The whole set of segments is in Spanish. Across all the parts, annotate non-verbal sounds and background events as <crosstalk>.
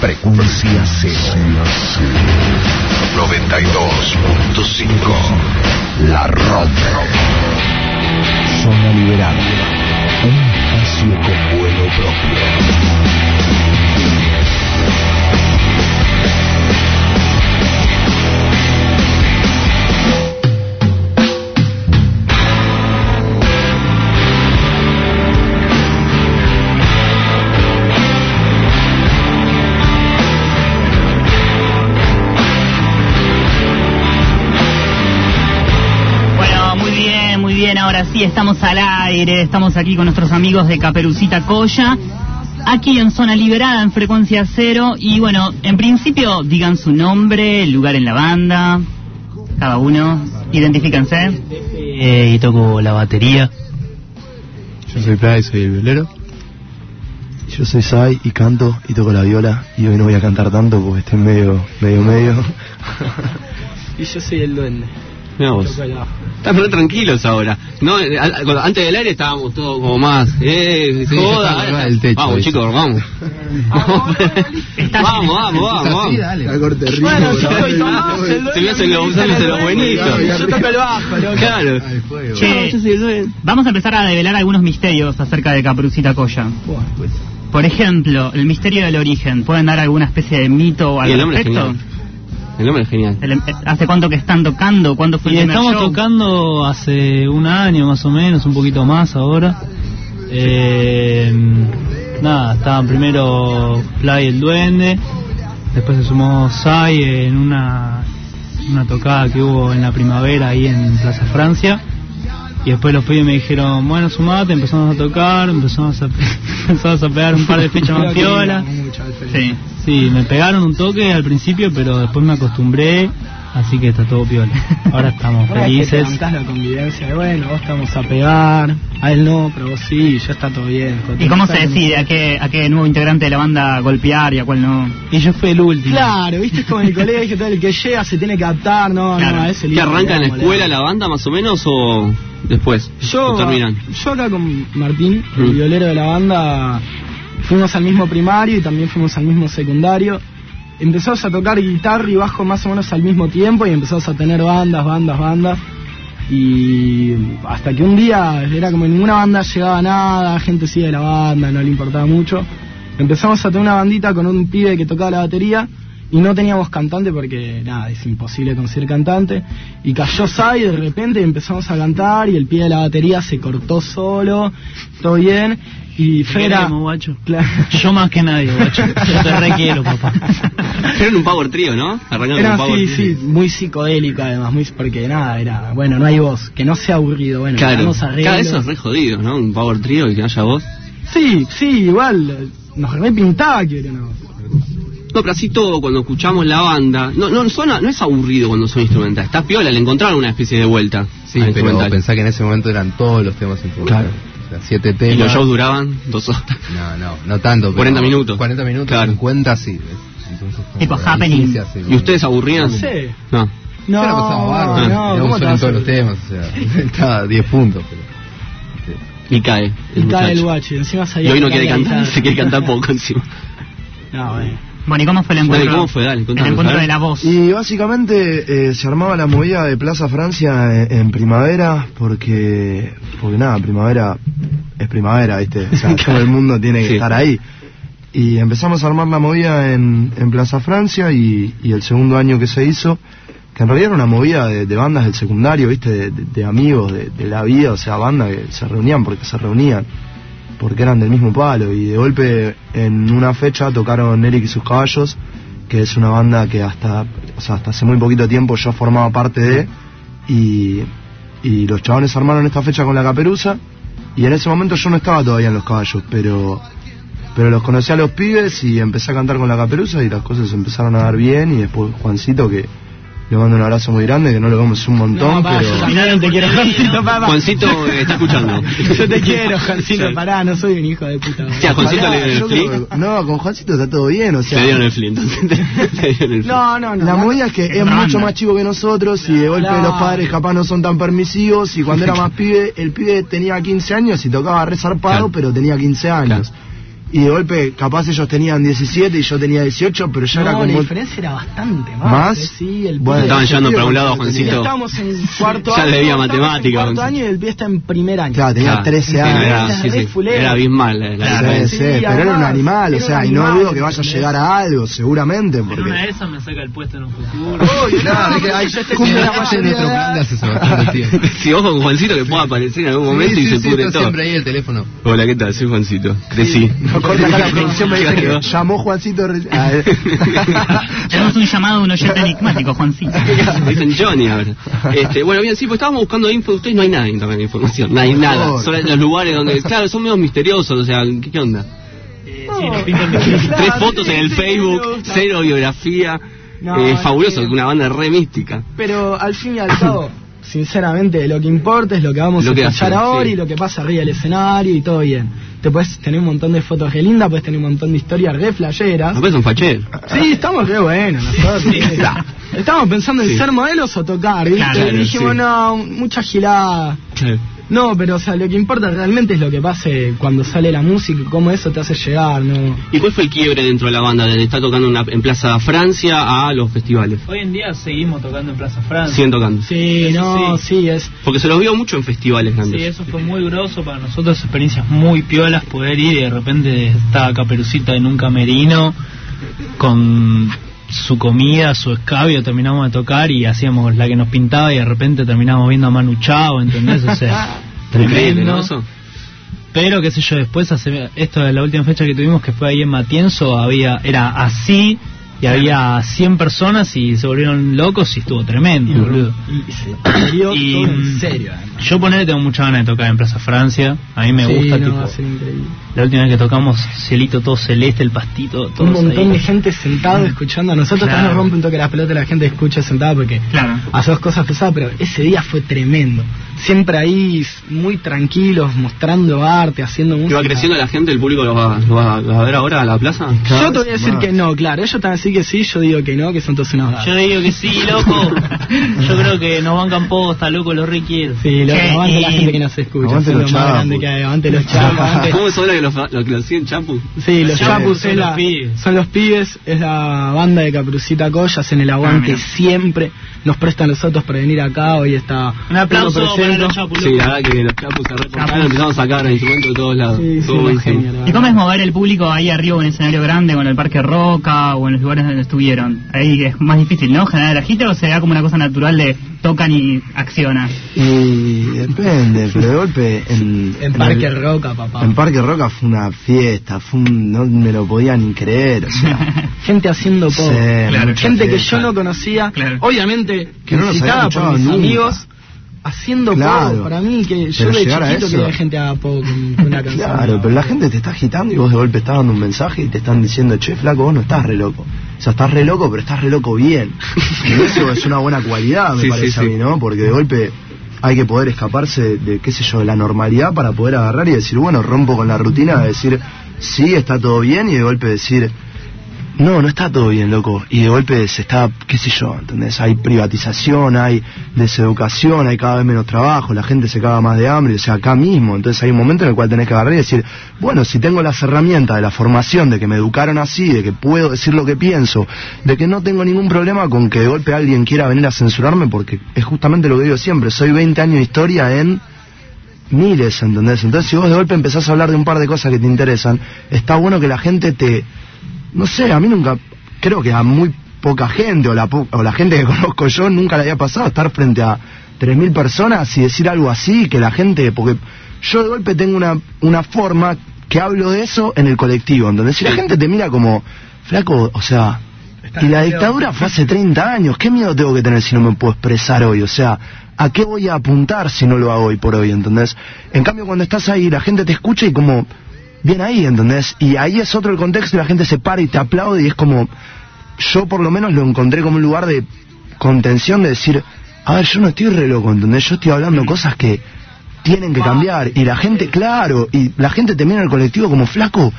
Frecuencia cero. 92.5. La Rock. Zona liberada. Un espacio con vuelo propio. Sí, estamos al aire. Estamos aquí con nuestros amigos de Caperucita Coya. Aquí en Zona Liberada, en Frecuencia Cero. Y bueno, en principio, digan su nombre, el lugar en la banda. Cada uno. Identifíquense. Eh, y toco la batería. Yo soy Play, soy el violero. Yo soy Sai y canto y toco la viola y hoy no voy a cantar tanto porque estoy medio, medio, medio. <laughs> Y yo soy el duende. Mira vos. Están re tranquilos ahora. No, eh, antes del aire estábamos todos como más. Eh, Sí, joda. techo, vamos, eso. chicos, vamos. Vamos, vamos, vamos, vamos. Bueno, yo soy Tomás, el Se me hacen los usándose los buenitos. Yo toco el bajo, loco. Claro. Che, vamos a empezar a develar algunos misterios acerca de Caperucita Coya. Por ejemplo, el misterio del origen. ¿Pueden dar alguna especie de mito o Y al el nombre es respecto? El nombre es genial. El- eh, ¿Hace cuánto que están tocando? ¿Cuándo fue Y el estamos show? tocando hace un año más o menos, un poquito más ahora. Eh, nada, estaban primero Fly el Duende, después se sumó Sai en una, una tocada que hubo en la primavera ahí en Plaza Francia. Y después los pibes me dijeron, bueno, sumate, empezamos a tocar, empezamos a, <laughs> empezamos a pegar un par de fechas más piola. Sí. Sí, me pegaron un toque al principio, pero después me acostumbré, así que está todo piola. Ahora estamos Ahora es que felices. la convivencia de, bueno, vos estamos a pegar, a él no, pero vos sí, ya está todo bien. ¿Y cómo se decide a qué, a qué nuevo integrante de la banda golpear y a cuál no? Y yo fui el último. Claro, viste, es como en el colegio, todo el que llega se tiene que adaptar, no, Claro. no, a ese ¿Que arranca en la escuela la banda más o menos o después? Yo, ¿O terminan? yo acá con Martín, el Mm. violero de la banda, fuimos al mismo primario y también fuimos al mismo secundario. Empezamos a tocar guitarra y bajo más o menos al mismo tiempo y empezamos a tener bandas, bandas, bandas. Y hasta que un día era como en ninguna banda llegaba nada, gente sigue de la banda, no le importaba mucho. Empezamos a tener una bandita con un pibe que tocaba la batería y no teníamos cantante porque nada, es imposible conseguir cantante. Y cayó Sai de repente y empezamos a cantar y el pie de la batería se cortó solo, todo bien. Y Fera. queremos, guacho. Claro. Yo más que nadie, guacho. Yo te requiero, papá. Eran un power trío, ¿no? Arrancaron Era un power sí, trío. sí, muy psicodélico además, muy porque nada, era, bueno, no hay voz, que no sea aburrido, bueno, Claro, cada eso es re jodido, ¿no? Un power trío y que haya voz. Sí, sí, igual, nos repintaba que era una voz. No, pero así todo, cuando escuchamos la banda, no, no suena, no es aburrido cuando son instrumentales. Está piola, le encontraron una especie de vuelta. Sí, pero pensá que en ese momento eran todos los temas instrumentales. O sea, siete temas. Y los shows duraban dos horas. No, no, no tanto. pero 40 minutos. 40 minutos, Claro. 50 sí. Entonces, Tipo happening. sí hace ¿Y ustedes aburrían? No sé. No. No, bárbaro. no, Era ¿cómo un te solo en vas a- todos los temas. O sea, <laughs> estaba a 10 puntos. Pero, Y cae. Y el cae el muchacho. guacho, y encima Y hoy no quiere cantar, <laughs> se quiere cantar poco encima. No, bueno. Bueno, ¿y cómo fue el Dale, encuentro? ¿cómo fue? Dale, el encuentro de la voz. Y básicamente eh, se armaba la movida de Plaza Francia en, en primavera porque, porque nada, primavera es primavera, ¿viste? O sea, <laughs> todo el mundo tiene que Sí. estar ahí. Y empezamos a armar la movida en, en Plaza Francia y, y el segundo año que se hizo, que en realidad era una movida de, de bandas del secundario, ¿viste? De, de- de amigos de, de la vida, o sea, bandas que se reunían porque se reunían, porque eran del mismo palo. Y de golpe en una fecha tocaron Eric y sus caballos, que es una banda que hasta, o sea, hasta hace muy poquito tiempo yo formaba parte de, y, y los chabones armaron esta fecha con la caperuza, y en ese momento yo no estaba todavía en los caballos, pero pero los conocí a los pibes y empecé a cantar con la caperuza y las cosas empezaron a dar bien y después Juancito que le mando un abrazo muy grande que no lo vemos un montón No, pa, yo pero te quiero, Juancito, papá. Juancito eh, está escuchando. <laughs> Yo te quiero, Juancito, Sí. pará, no soy un hijo de puta. Sí, a Juancito Pará, le yo el flip. no con Juancito está todo bien o sea Se dieron el flip, entonces. <laughs> Se dieron el flip. No, no, no. la movida es que es mucho más chico que nosotros y de golpe No. los padres capaz no son tan permisivos y cuando era <laughs> más pibe, el pibe tenía 15 años y tocaba re zarpado Claro. pero tenía 15 años. Y de golpe, capaz ellos tenían 17 y yo tenía 18, pero ya era No, como... la diferencia era bastante más. ¿Más? eh, Sí, el Bueno, Estaban llevando para un lado, Juancito. Estamos en cuarto <laughs> Ya año. le debía estamos en matemática, cuarto año y el pibe está en primer año. Claro, tenía Claro, 13 sí, no, años. era, Era era abismal pero era un animal, o era sea, y no dudo que vaya a llegar a algo, seguramente, En porque... una de esas me saca el puesto en un futuro. Ya bastante tiempo. <laughs> Si ojo con Juancito que pueda aparecer en algún momento y se pudre todo. siempre ahí el teléfono. Hola, ¿qué tal? Soy Juancito. Crecí. No, corta acá la <laughs> producción me dice que llamó Juancito... Ah, eh. <laughs> Tenemos un llamado de un oyente <laughs> enigmático, Juancito. Dicen Johnny ahora. Este, bueno, bien, sí, pues estábamos buscando info de ustedes, no hay nada en internet de información, no hay Por nada. favor. Solo en los lugares donde, claro, son medio misteriosos, o sea, ¿qué, qué onda? Eh, sí, pintan Tres fotos en el Facebook, cero biografía. No, eh, es fabuloso, una banda re mística. Pero al fin y al cabo, sinceramente, lo que importa es lo que vamos Lo a que escuchar ahora sí. y lo que pasa arriba del escenario y todo bien. Te puedes tener un montón de fotos re lindas, puedes tener un montón de historias re flasheras. Después son facheros. Sí, estamos re buenos nosotros. Estamos pensando en Sí. ser modelos o tocar, ¿viste? Claro, y dijimos, sí. no, mucha gilada. No, pero o sea, lo que importa realmente es lo que pase cuando sale la música y cómo eso te hace llegar, ¿no? ¿Y cuál fue el quiebre dentro de la banda? De estar tocando en, una- en Plaza Francia a los festivales. Hoy en día seguimos tocando en Plaza Francia. Siguen tocando. Sí, Eso no, sí. sí, es... Porque se los vio mucho en festivales Sí, grandes. eso fue muy groso para nosotros, experiencias muy piolas, poder ir y de repente estaba Caperucita en un camerino con su comida, su escabio, terminamos de tocar y hacíamos la que nos pintaba y de repente terminamos viendo a Manu Chao, ¿entendés? O sea, <laughs> tremendo. ¿no? Eso. Pero qué sé yo, después hace esto de la última fecha que tuvimos que fue ahí en Matienzo, había era así y había 100 personas y se volvieron locos y estuvo tremendo, boludo. Y se dio Y, todo en mm, serio, además. Yo ponerle tengo mucha ganas de tocar en Plaza Francia, a mí me Sí, gusta no, tipo la última vez que tocamos cielito todo celeste, el pastito, todo un montón de gente sentada escuchando. A nosotros Claro. también nos rompe un toque las pelotas la gente escucha sentada porque Claro. hace dos cosas pesadas, pero ese día fue tremendo. Siempre ahí muy tranquilos, mostrando arte, haciendo ¿Que música. va creciendo la gente? ¿El público lo va, lo va- lo va a ver ahora a la plaza? Yo te voy a decir más. que no, claro. Ellos te van a decir que sí, yo digo que no, que son todos unos Yo gatos. digo que sí, loco. <laughs> Yo creo que nos bancan posta, loco, lo requiere. Sí, lo, Sí, aguante la y- gente que nos escucha. Es los lo más grande que hay. Aguante los <laughs> chapus. ¿Cómo son los que los, los que los siguen, Chapu? Sí, los Sí, Chapus son los pibes. son los pibes, es la banda de Caprucita Collas en el aguante Ah, siempre. Nos prestan los otros para venir acá, hoy está. Un aplauso para los chapus, Sí, la verdad que los Chapus se reportaron, empezamos a sacar instrumentos de todos lados. Sí, sí, Todo una buenísimo. genia, la ¿Y cómo es mover el público ahí arriba en un escenario grande, con el Parque Roca o en los lugares donde estuvieron? Ahí es más difícil, ¿no? Generar el agite o se da como una cosa natural de tocan y accionan. Y depende, pero de golpe en, En en Parque el- Roca, papá. En Parque Roca fue una fiesta, fue un- no me lo podía ni creer, o sea, <laughs> Gente haciendo todo. Sí, Claro, mucha Gente que yo no conocía. Claro. Obviamente, Que no escuchado por mis nunca. amigos. Haciendo Claro. Para mí, que yo de chiquito que la gente haga poco con una <laughs> canción. Claro, pero la gente te está agitando y vos de golpe estás dando un mensaje y te están diciendo, che, flaco, vos no estás re loco. O sea, estás re loco, pero estás re loco bien. <laughs> Y eso es una buena cualidad, me Sí, parece sí, a mí, ¿no? Porque de golpe hay que poder escaparse de, de, qué sé yo, de la normalidad para poder agarrar y decir, bueno, rompo con la rutina, de decir, sí, está todo bien, y de golpe decir, no, no está todo bien, loco. Y de golpe se está, qué sé yo, ¿entendés? Hay privatización, hay deseducación, hay cada vez menos trabajo, la gente se caga más de hambre, o sea, acá mismo. Entonces hay un momento en el cual tenés que agarrar y decir, bueno, si tengo las herramientas de la formación, de que me educaron así, de que puedo decir lo que pienso, de que no tengo ningún problema con que de golpe alguien quiera venir a censurarme, porque es justamente lo que digo siempre, soy 20 años de historia en miles, ¿entendés? Entonces si vos de golpe empezás a hablar de un par de cosas que te interesan, está bueno que la gente te no sé, a mí nunca, creo que a muy poca gente, o la, po- o la gente que <laughs> conozco yo, nunca le había pasado estar frente a 3.000 personas y decir algo así, que la gente, porque yo de golpe tengo una, una forma que hablo de eso en el colectivo, donde si la gente te mira como, flaco, o sea, y la dictadura fue hace 30 años, ¿qué miedo tengo que tener si no me puedo expresar hoy? O sea, ¿a qué voy a apuntar si no lo hago hoy por hoy, ¿entendés? En cambio, cuando estás ahí, la gente te escucha y como, bien ahí, ¿entendés? Y ahí es otro el contexto y la gente se para y te aplaude y es como, yo por lo menos lo encontré como un lugar de contención de decir, a ver, yo no estoy re loco, ¿entendés? Yo estoy hablando cosas que tienen que cambiar y la gente, claro, y la gente te mira el colectivo como flaco,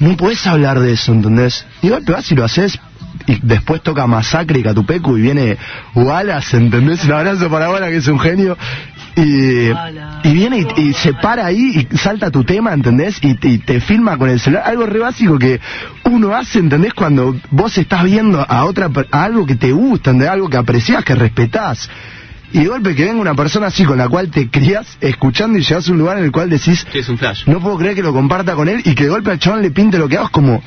no puedes hablar de eso, ¿entendés? Y golpe vas y lo haces y después toca Masacre y Catupecu y viene Wallace, ¿entendés? Un abrazo para Wallace que es un genio Y, y viene y, y se para ahí y salta tu tema, ¿entendés? Y, te- y te filma con el celular. Algo re básico que uno hace, ¿entendés? Cuando vos estás viendo a otra a algo que te gusta, ¿entendés? Algo que apreciás, que respetás. Y de golpe que venga una persona así con la cual te crías escuchando y llegas a un lugar en el cual decís, Sí, es un flash. no puedo creer que lo comparta con él y que de golpe al chabón le pinte lo que hago, es como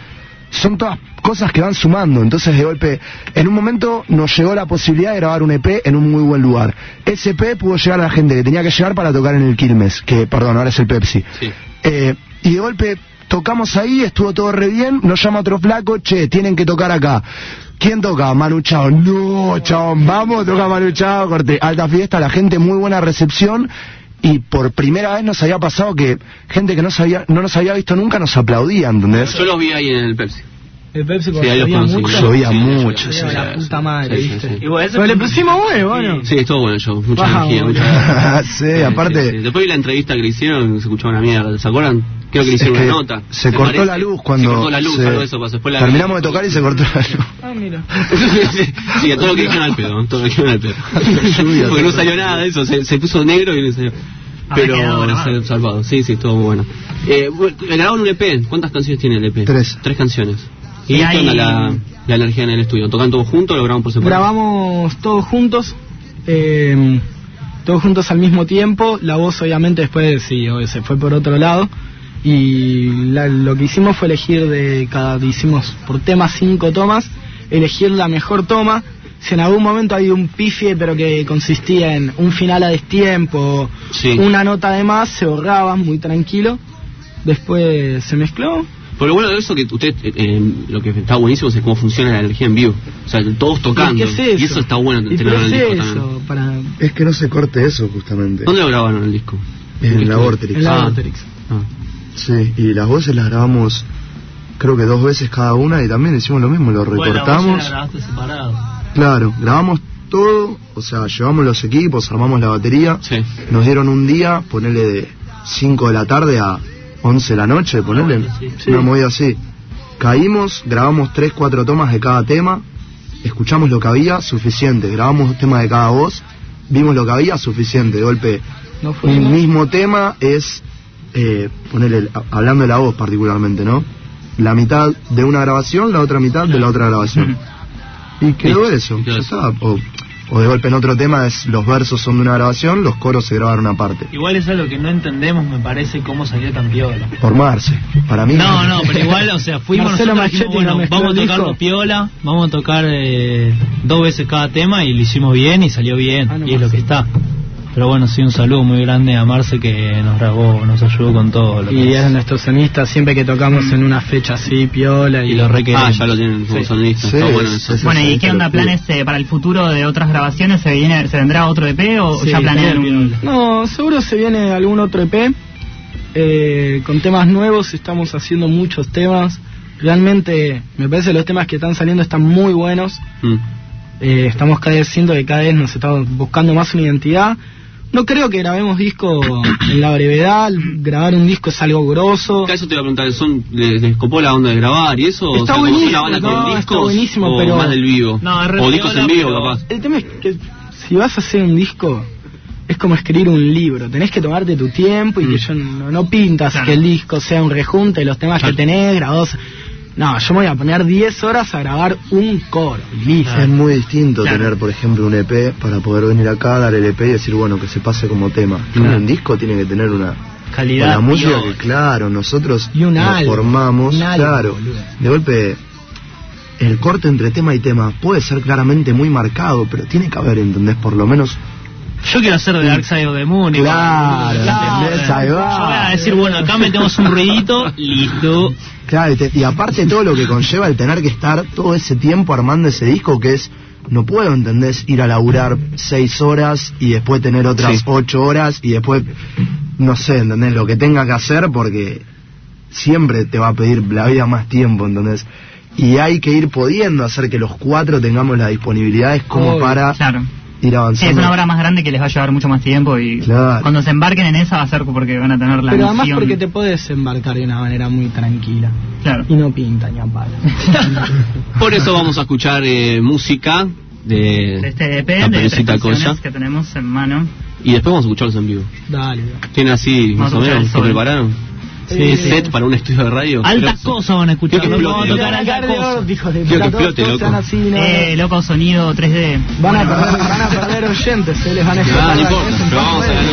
son todas cosas que van sumando. Entonces, de golpe, en un momento nos llegó la posibilidad de grabar un EP en un muy buen lugar. Ese EP pudo llegar a la gente que tenía que llegar para tocar en el Quilmes, que, perdón, ahora es el Pepsi. Sí. Eh, y de golpe tocamos ahí, estuvo todo re bien, nos llama otro flaco, che, tienen que tocar acá. ¿Quién toca? Manu Chao. No, chabón, vamos, toca Manu Chao, corte. Alta fiesta, la gente, muy buena recepción. Y por primera vez nos había pasado que gente que no, sabía, no nos había visto nunca nos aplaudía. Yo los vi ahí en el Pepsi. El Pepsi Sí, ahí los llovía conocí. mucho. Llovía Sí, mucho, sí, sí, la sí, puta sí, madre, sí, ¿viste? sí. Igual eso Pero le pusimos huevo, ¿no? Sí, estuvo bueno el show. Mucha Baja, energía, mucha <laughs> sí, aparte, Sí, Después vi la entrevista que le hicieron, se escuchaba una mierda. ¿Se acuerdan? Creo que le Es hicieron que una nota. se ¿Te cortó parece? la luz cuando Se cortó la luz, se- algo de eso pasó. Después la terminamos de tocar y se cortó la luz. Ah, mira. <laughs> sí, a todo lo que dijeron al pedo, todo lo que dijeron al pedo. <laughs> Porque no salió nada de eso, se, se puso negro y no salió. Pero se- salvado, sí, sí, estuvo muy bueno. Eh, bueno, grabaron un EP, ¿cuántas canciones tiene el EP? Tres. Tres canciones. ¿Y, Y qué hay- la, la energía en el estudio? ¿Tocan todos juntos o lo graban por separado? Grabamos todos juntos, eh, todos juntos al mismo tiempo. La voz, obviamente, después sí, se fue por otro lado. Y la- lo que hicimos fue elegir de cada. Hicimos por tema cinco tomas, elegir la mejor toma. Si en algún momento hay un pifie, pero que consistía en un final a destiempo, Sí. una nota de más, se borraba muy tranquilo. Después se mezcló, Por lo bueno de eso que usted, eh, eh, lo que está buenísimo es cómo funciona la energía en vivo. O sea, todos tocando. ¿Y qué es Y eso está bueno ¿Y tenerlo en el disco es también. eso? Para, Es que no se corte eso, justamente. ¿Dónde lo grabaron el disco? En la Vorterix. en la Ah. Ah. Sí, y las voces las grabamos creo que dos veces cada una y también hicimos lo mismo, lo Bueno, recortamos. la grabaste separado. Claro, grabamos todo, o sea, llevamos los equipos, armamos la batería, Sí. nos dieron un día, ponerle de 5 de la tarde a 11 de la noche, ponerle Sí, una movida así. Caímos, grabamos 3, 4 tomas de cada tema, escuchamos lo que había, suficiente, grabamos dos temas de cada voz, vimos lo que había, suficiente, de golpe. No Un fuimos. mismo tema es, eh, ponerle, a- hablando de la voz particularmente, ¿no? La mitad de una grabación, la otra mitad de la otra grabación. <laughs> Y quedó eso, ya está. O, o de golpe en otro tema es los versos son de una grabación, los coros se grabaron aparte. Igual es algo que no entendemos, me parece, cómo salió tan piola. Formarse, para mí. No, no, pero igual, o sea, fuimos Marcelo nosotros dijimos, bueno, vamos a el tocarlo disco. piola, vamos a tocar eh, dos veces cada tema y lo hicimos bien y salió bien, Ah, no y es lo que está. Pero bueno, sí, un saludo muy grande a Marce que nos grabó, nos ayudó con todo. Lo Y que es nuestro sonista siempre que tocamos en una fecha así, piola. Y, y lo requerimos. Ah, ya lo tienen como Sí. sonista. Sí, está bueno es- eso. es- Bueno, ¿y sí, qué onda planes eh, para el futuro de otras grabaciones? ¿Se viene, se vendrá otro EP o Sí, ya planean un...? No, seguro se viene algún otro EP. eh, con temas nuevos, estamos haciendo muchos temas. Realmente, me parece que los temas que están saliendo están muy buenos. Mm. Eh, estamos cada vez siendo que cada vez nos estamos buscando más una identidad. No creo que grabemos disco en la brevedad. Grabar un disco es algo grosso. Eso te iba a preguntar, ¿son, les, les copó la onda de grabar y eso? Está o sea, como buenísimo, una banda no, con está discos buenísimo, o pero- más del vivo? No, o discos en vivo, pero- capaz. El tema es que si vas a hacer un disco, es como escribir un libro. Tenés que tomarte tu tiempo y Mm. que yo no, no pintas Claro. que el disco sea un rejunte de los temas Claro. que tenés grabados. No, yo me voy a poner 10 horas a grabar un coro. listo. Es muy distinto Claro. tener, por ejemplo, un EP para poder venir acá, dar el EP y decir, bueno, que se pase como tema. Claro. Un disco tiene que tener una, Calidad. la música que, claro, nosotros Y nos formamos, claro. boludo. De golpe, el corte entre tema y tema puede ser claramente muy marcado, pero tiene que haber, ¿entendés? Por lo menos Yo quiero hacer de Dark Side of the Moon. Claro, Claro. Yo voy a decir, bueno, acá metemos un ruidito, listo. Claro, y, te- y aparte todo lo que conlleva el tener que estar todo ese tiempo armando ese disco que es, no puedo, ¿entendés? Ir a laburar seis horas y después tener otras Sí. ocho horas y después, no sé, ¿entendés? Lo que tenga que hacer porque siempre te va a pedir la vida más tiempo, ¿entendés? Y hay que ir pudiendo hacer que los cuatro tengamos las disponibilidades como Obvio, para Claro ir. Sí, es una obra más grande que les va a llevar mucho más tiempo y cuando se embarquen en esa va a ser porque van a tener la Pero además porque te puedes embarcar de una manera muy tranquila. Claro. Y no pinta ni a. <laughs> Por eso vamos a escuchar eh, música de, de este EP, la de tres que tenemos en mano. Y después vamos a escucharlos en vivo. Dale. Tiene así, más o menos, se prepararon sí, set para un estudio de radio. Altas cosas van a escuchar. Que explote, loco. Que explote, loco. Eh, loco, sonido 3D. Van a perder, van a perder oyentes, se les van a vamos a ganar.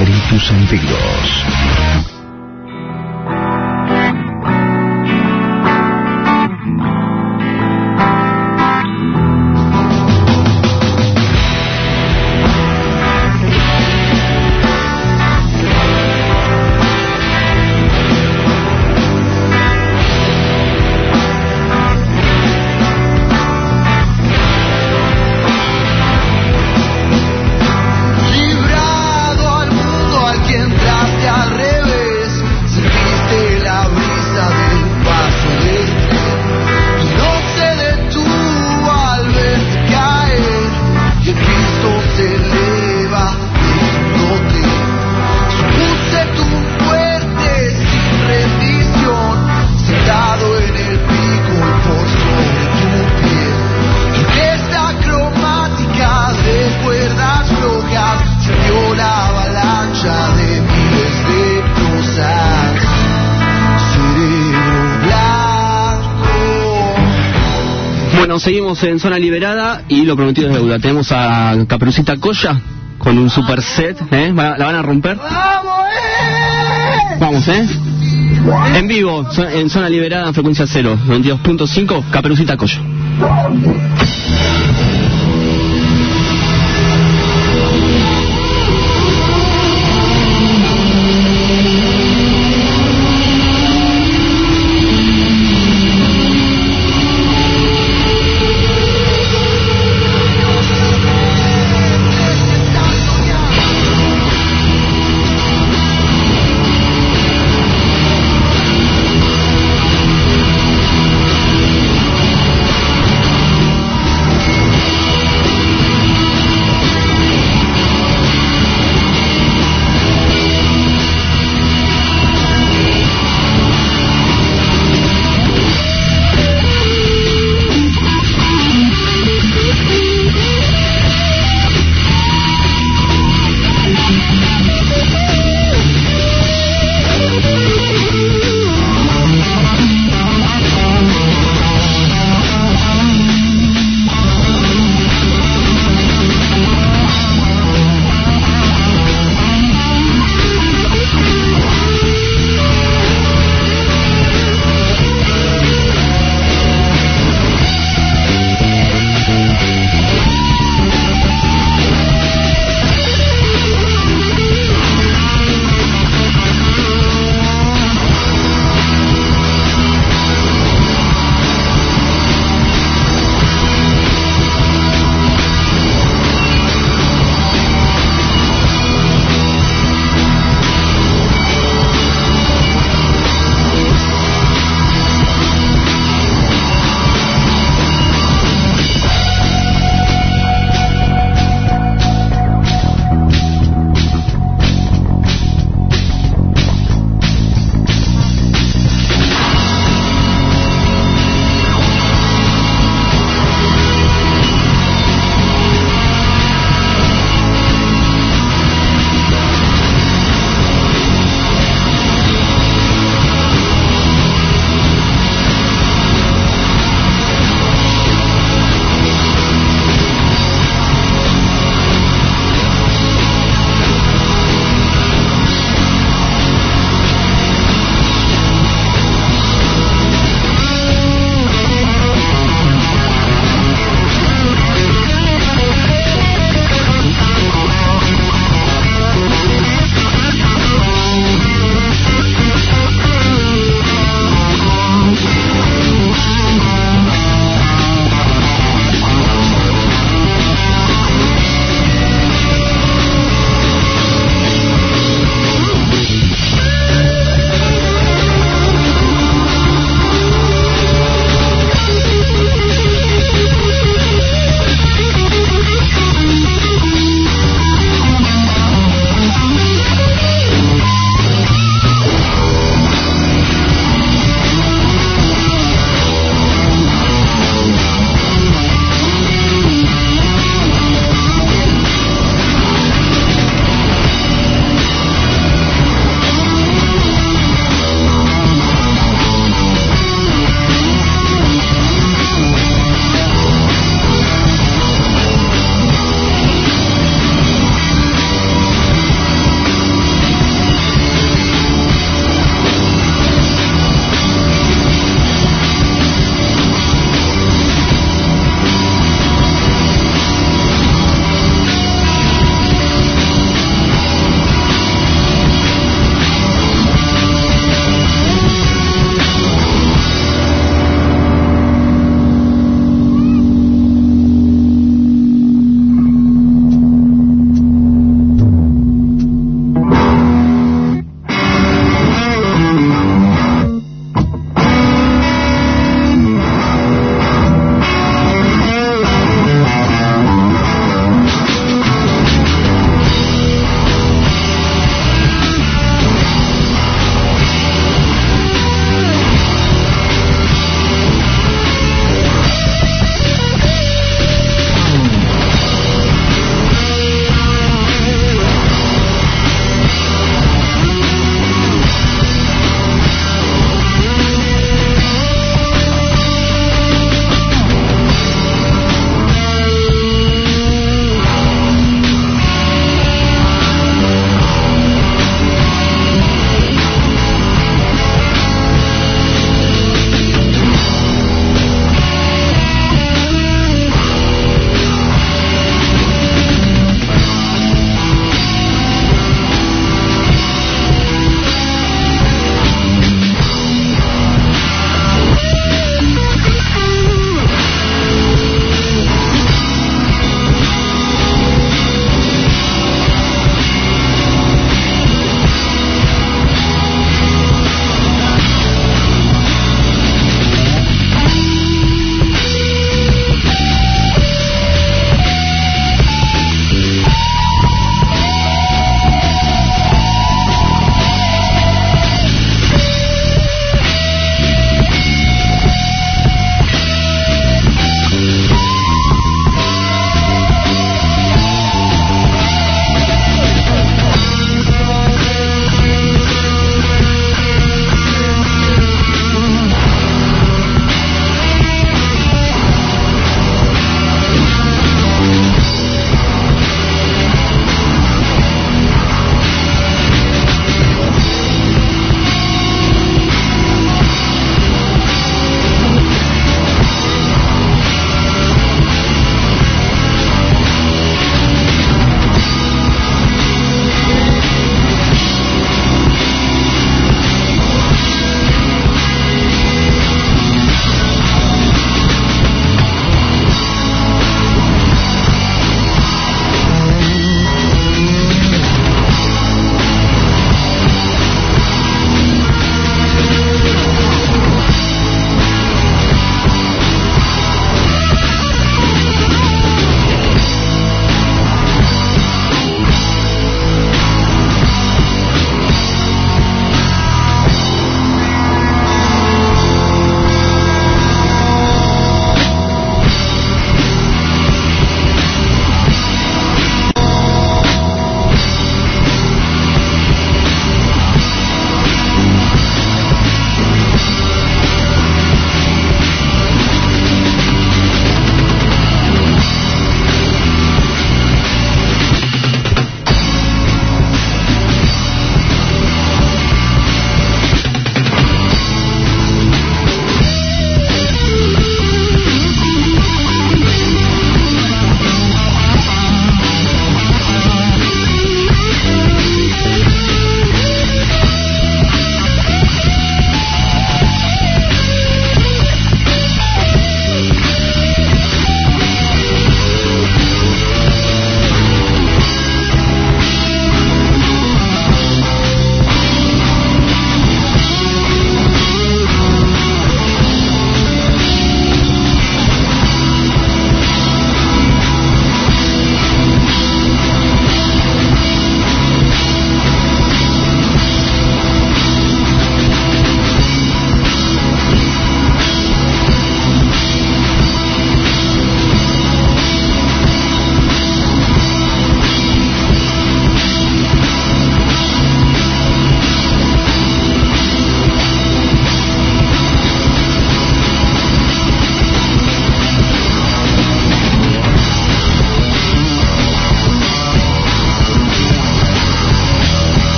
Abre tus sentidos. estamos en zona liberada y lo prometido es deuda. Tenemos a Caperucita Coya con un super set. ¿eh? ¿La van a romper? ¿eh? Eh! En vivo, en zona liberada, en frecuencia 0, 22.5, Caperucita Coya.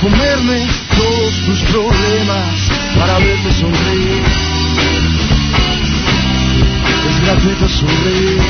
comerme todos tus problemas para verte sonreír. Es gratuito sonreír.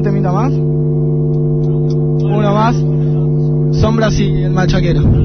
¿no? Temita más. Uno más. Sombras y el machaquero.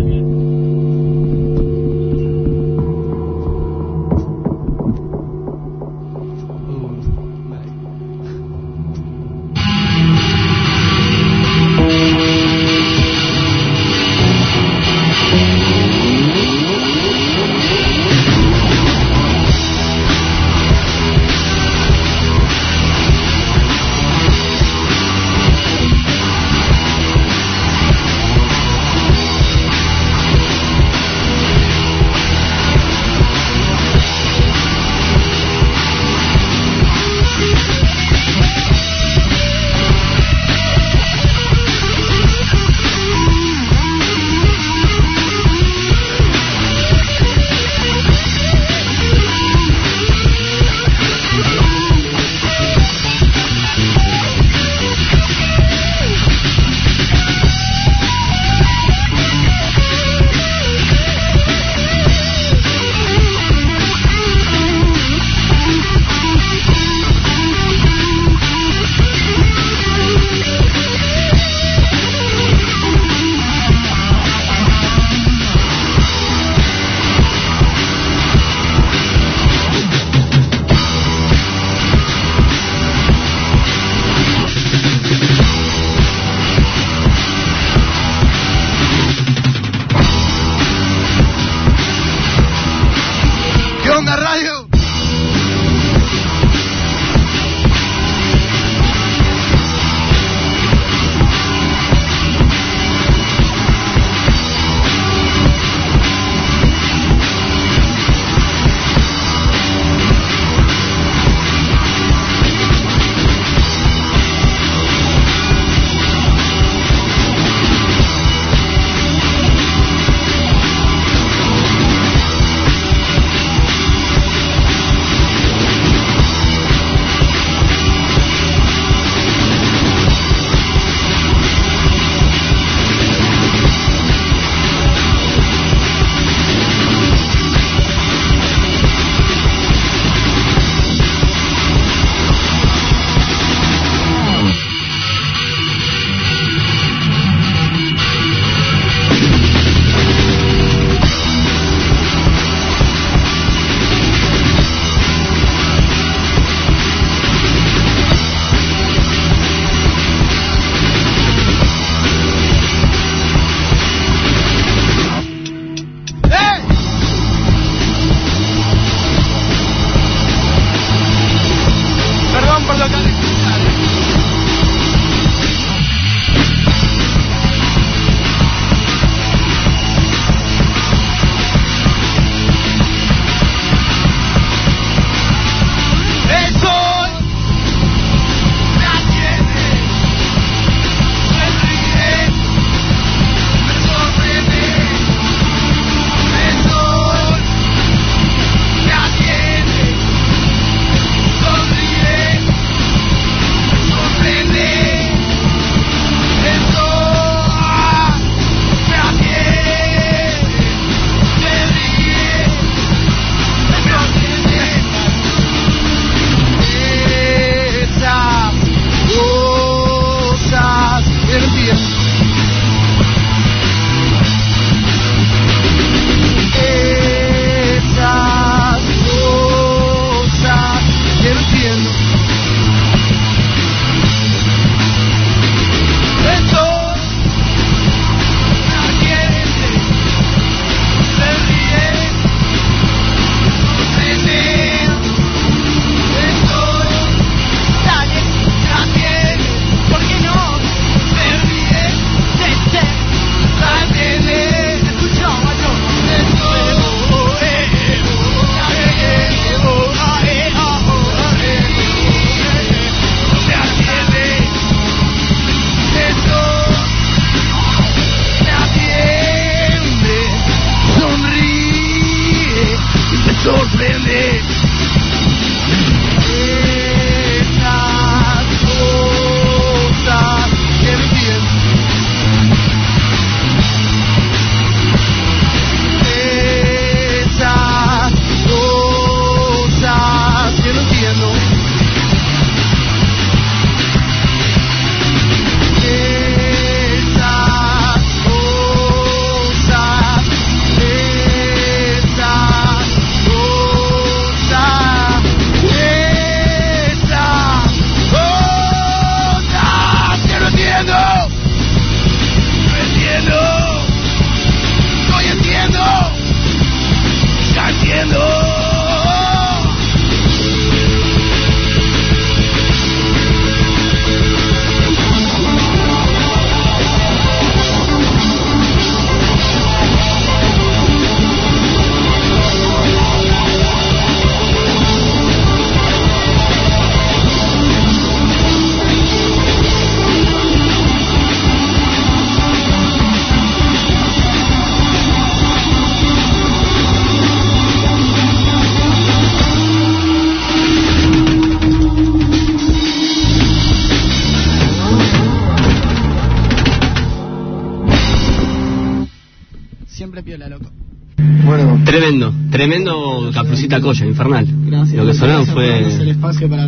Tremendo, Caprucita Colla, infernal. Gracias. Lo que sonaron darnos el fue. espacio para...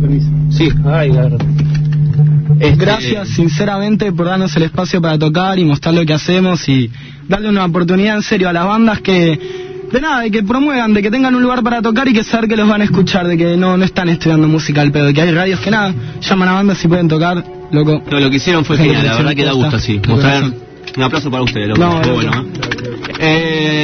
Permiso. Sí. Eh, Gracias sinceramente por darnos el espacio para tocar y mostrar lo que hacemos y darle una oportunidad en serio a las bandas que de nada, de que promuevan, de que tengan un lugar para tocar y que saber que los van a escuchar, de que no, no están estudiando música al pedo, de que hay radios que nada, llaman a bandas y pueden tocar, loco. No, lo que hicieron fue genial, la verdad que da gusto de Mostrar. Un aplauso para ustedes, loco. No, Muy bueno, ¿eh?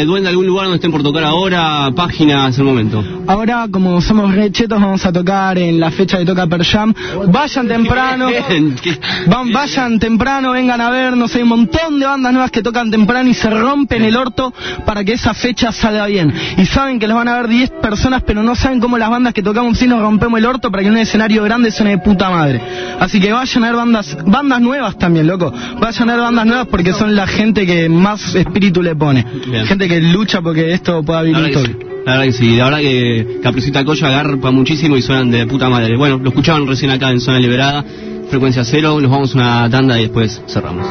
Eh, Duende, algún lugar donde estén por tocar ahora, página, es el momento. Ahora, como somos rechetos, vamos a tocar en la fecha de Toca Per Jam. Vayan temprano. <laughs> Van, vayan temprano, vengan a vernos. Hay un montón de bandas nuevas que tocan temprano y se rompen el orto para que esa fecha salga bien. Y saben que los van a ver 10 personas, pero no saben cómo las bandas que tocamos sí nos rompemos el orto para que en un escenario grande suene de puta madre. Así que vayan a ver bandas, bandas nuevas también, loco. Vayan a ver bandas nuevas porque son la gente que más espíritu le pone. Bien. Gente que lucha porque esto pueda vivir sí. La verdad que sí, la verdad que Capricita Colla agarpa muchísimo y suenan de puta madre. Bueno, lo escuchaban recién acá en Zona Liberada, frecuencia cero, nos vamos a una tanda y después cerramos.